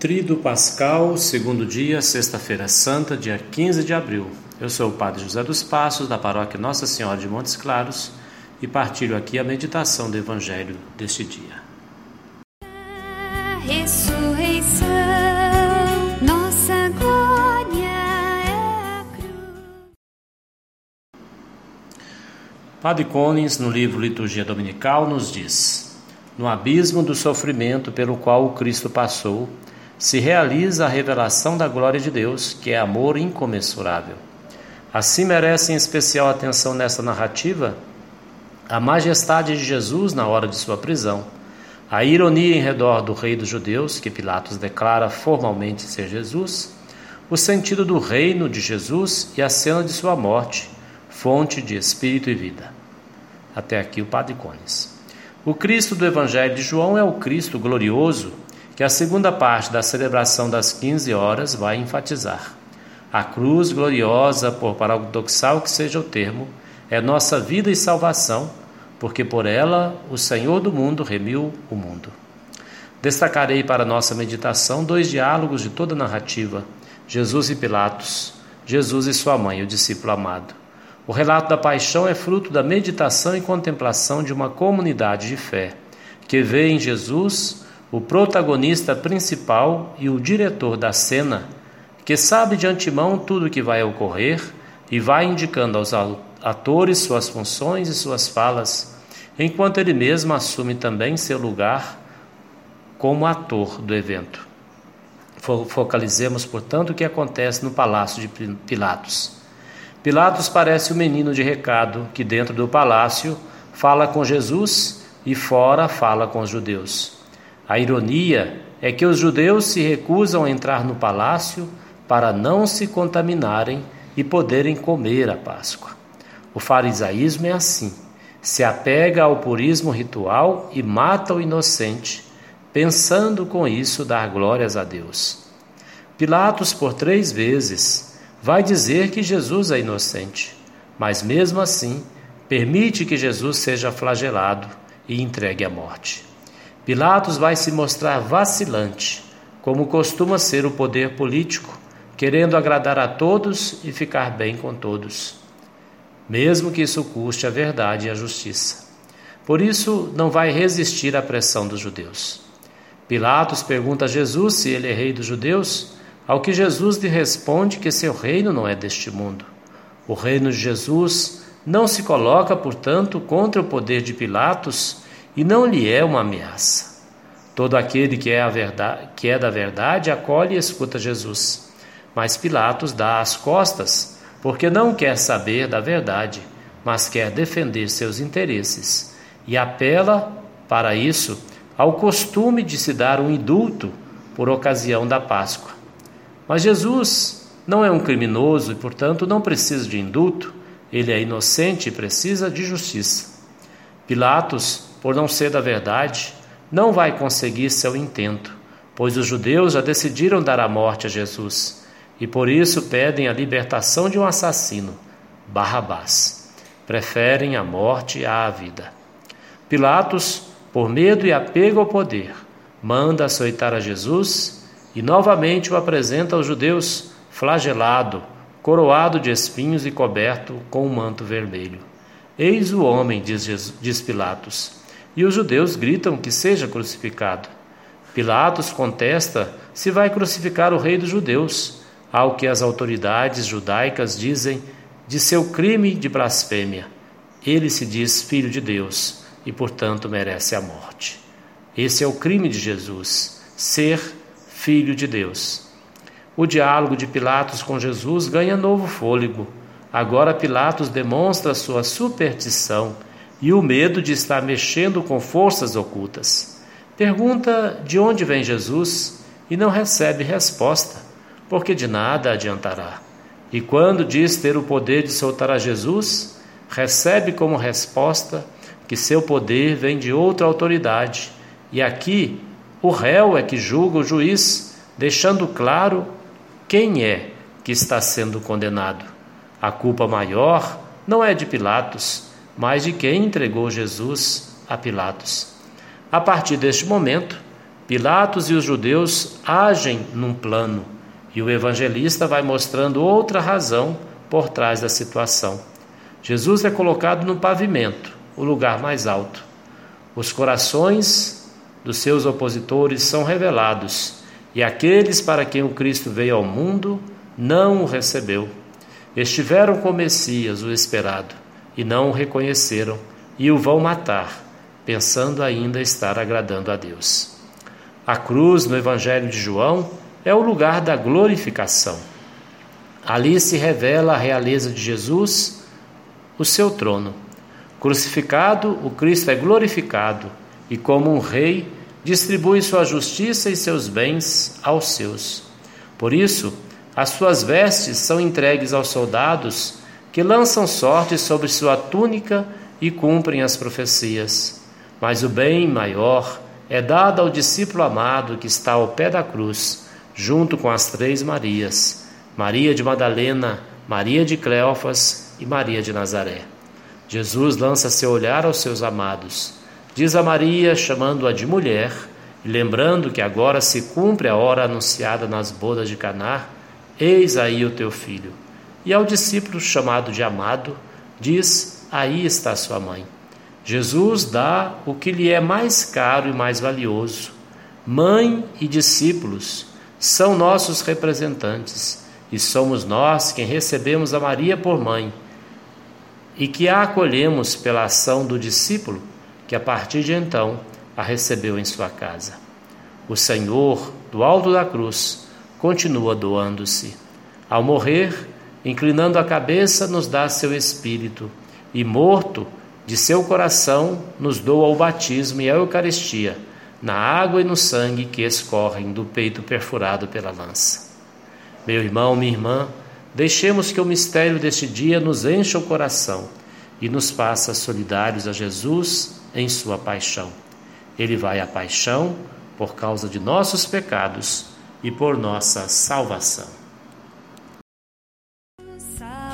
Trido Pascal, segundo dia, sexta-feira santa, dia 15 de abril. Eu sou o Padre José dos Passos, da paróquia Nossa Senhora de Montes Claros, e partilho aqui a meditação do Evangelho deste dia. Ressurreição, nossa glória é a cruz. Padre Collins, no livro Liturgia Dominical, nos diz: No abismo do sofrimento pelo qual o Cristo passou, se realiza a revelação da glória de Deus, que é amor incomensurável. Assim merece em especial atenção nessa narrativa a majestade de Jesus na hora de sua prisão, a ironia em redor do rei dos judeus, que Pilatos declara formalmente ser Jesus, o sentido do reino de Jesus e a cena de sua morte, fonte de espírito e vida. Até aqui o Padre Cones. O Cristo do Evangelho de João é o Cristo glorioso que a segunda parte da celebração das 15 horas vai enfatizar. A cruz gloriosa, por paradoxal que seja o termo, é nossa vida e salvação, porque por ela o Senhor do mundo remiu o mundo. Destacarei para nossa meditação dois diálogos de toda a narrativa: Jesus e Pilatos, Jesus e sua mãe, o discípulo amado. O relato da paixão é fruto da meditação e contemplação de uma comunidade de fé, que vê em Jesus o protagonista principal e o diretor da cena, que sabe de antemão tudo o que vai ocorrer e vai indicando aos atores suas funções e suas falas, enquanto ele mesmo assume também seu lugar como ator do evento. Focalizemos, portanto, o que acontece no palácio de Pilatos. Pilatos parece o menino de recado que, dentro do palácio, fala com Jesus e fora fala com os judeus. A ironia é que os judeus se recusam a entrar no palácio para não se contaminarem e poderem comer a Páscoa. O farisaísmo é assim: se apega ao purismo ritual e mata o inocente, pensando com isso dar glórias a Deus. Pilatos, por três vezes, vai dizer que Jesus é inocente, mas mesmo assim permite que Jesus seja flagelado e entregue à morte. Pilatos vai se mostrar vacilante, como costuma ser o poder político, querendo agradar a todos e ficar bem com todos, mesmo que isso custe a verdade e a justiça. Por isso, não vai resistir à pressão dos judeus. Pilatos pergunta a Jesus se ele é rei dos judeus, ao que Jesus lhe responde que seu reino não é deste mundo. O reino de Jesus não se coloca, portanto, contra o poder de Pilatos e não lhe é uma ameaça. Todo aquele que é, verdade, que é da verdade acolhe e escuta Jesus. Mas Pilatos dá as costas, porque não quer saber da verdade, mas quer defender seus interesses, e apela, para isso, ao costume de se dar um indulto por ocasião da Páscoa. Mas Jesus não é um criminoso e, portanto, não precisa de indulto, ele é inocente e precisa de justiça. Pilatos por não ser da verdade, não vai conseguir seu intento, pois os judeus já decidiram dar a morte a Jesus e por isso pedem a libertação de um assassino, Barrabás. Preferem a morte à vida. Pilatos, por medo e apego ao poder, manda açoitar a Jesus e novamente o apresenta aos judeus flagelado, coroado de espinhos e coberto com um manto vermelho. Eis o homem, diz, Jesus, diz Pilatos e os judeus gritam que seja crucificado. Pilatos contesta se vai crucificar o rei dos judeus, ao que as autoridades judaicas dizem de seu crime de blasfêmia. Ele se diz filho de Deus e, portanto, merece a morte. Esse é o crime de Jesus, ser filho de Deus. O diálogo de Pilatos com Jesus ganha novo fôlego. Agora Pilatos demonstra sua superstição e o medo de estar mexendo com forças ocultas. Pergunta de onde vem Jesus e não recebe resposta, porque de nada adiantará. E quando diz ter o poder de soltar a Jesus, recebe como resposta que seu poder vem de outra autoridade. E aqui o réu é que julga o juiz, deixando claro quem é que está sendo condenado. A culpa maior não é de Pilatos, mas de quem entregou Jesus a Pilatos. A partir deste momento, Pilatos e os judeus agem num plano e o evangelista vai mostrando outra razão por trás da situação. Jesus é colocado no pavimento, o lugar mais alto. Os corações dos seus opositores são revelados, e aqueles para quem o Cristo veio ao mundo não o recebeu. Estiveram com o Messias, o esperado, e não o reconheceram, e o vão matar, pensando ainda estar agradando a Deus. A cruz, no Evangelho de João, é o lugar da glorificação. Ali se revela a realeza de Jesus, o seu trono. Crucificado, o Cristo é glorificado e, como um rei, distribui sua justiça e seus bens aos seus. Por isso, as suas vestes são entregues aos soldados que lançam sorte sobre sua túnica e cumprem as profecias. Mas o bem maior é dado ao discípulo amado que está ao pé da cruz junto com as três Marias, Maria de Madalena, Maria de Cleófas e Maria de Nazaré. Jesus lança seu olhar aos seus amados. Diz a Maria, chamando-a de mulher, e lembrando que agora se cumpre a hora anunciada nas bodas de Caná, eis aí o teu filho. E ao discípulo chamado de amado, diz: Aí está sua mãe. Jesus dá o que lhe é mais caro e mais valioso. Mãe e discípulos são nossos representantes e somos nós quem recebemos a Maria por mãe e que a acolhemos pela ação do discípulo que a partir de então a recebeu em sua casa. O Senhor, do alto da cruz, continua doando-se. Ao morrer, inclinando a cabeça, nos dá seu espírito e, morto, de seu coração, nos doa o batismo e a Eucaristia na água e no sangue que escorrem do peito perfurado pela lança. Meu irmão, minha irmã, deixemos que o mistério deste dia nos encha o coração e nos faça solidários a Jesus em sua paixão. Ele vai à paixão por causa de nossos pecados e por nossa salvação. inside.